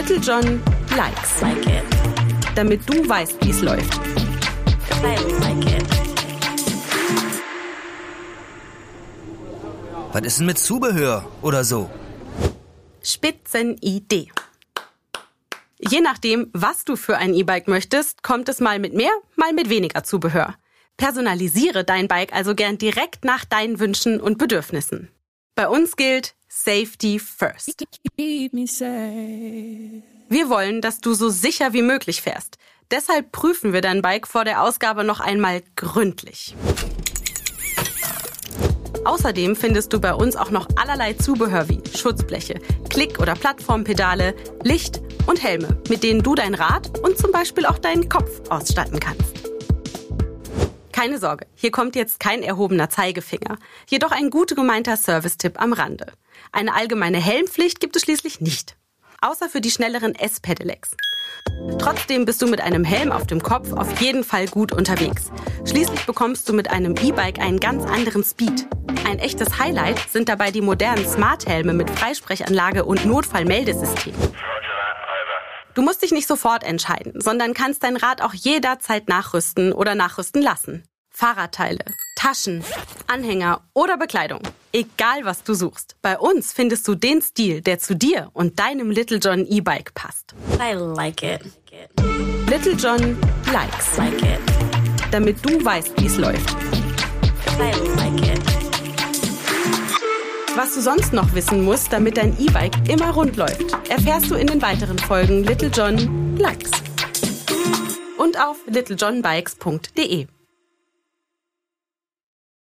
Little John likes. Like it. Damit du weißt, wie es läuft. Was ist denn mit Zubehör oder so? Spitzenidee. Je nachdem, was du für ein E-Bike möchtest, kommt es mal mit mehr, mal mit weniger Zubehör. Personalisiere dein Bike also gern direkt nach deinen Wünschen und Bedürfnissen. Bei uns gilt Safety First. Wir wollen, dass du so sicher wie möglich fährst. Deshalb prüfen wir dein Bike vor der Ausgabe noch einmal gründlich. Außerdem findest du bei uns auch noch allerlei Zubehör wie Schutzbleche, Klick- oder Plattformpedale, Licht und Helme, mit denen du dein Rad und zum Beispiel auch deinen Kopf ausstatten kannst. Keine Sorge, hier kommt jetzt kein erhobener Zeigefinger, jedoch ein gut gemeinter Service-Tipp am Rande. Eine allgemeine Helmpflicht gibt es schließlich nicht, außer für die schnelleren S-Pedelecs. Trotzdem bist du mit einem Helm auf dem Kopf auf jeden Fall gut unterwegs. Schließlich bekommst du mit einem E-Bike einen ganz anderen Speed. Ein echtes Highlight sind dabei die modernen Smart-Helme mit Freisprechanlage und Notfallmeldesystem. Du musst dich nicht sofort entscheiden, sondern kannst dein Rad auch jederzeit nachrüsten oder nachrüsten lassen. Fahrradteile, Taschen, Anhänger oder Bekleidung. Egal was du suchst. Bei uns findest du den Stil, der zu dir und deinem Little John E-Bike passt. I like it. Little John likes. Like it. Damit du weißt, wie es läuft. I like it. Was du sonst noch wissen musst, damit dein E-Bike immer rund läuft, erfährst du in den weiteren Folgen Little John Likes. Und auf littlejohnbikes.de.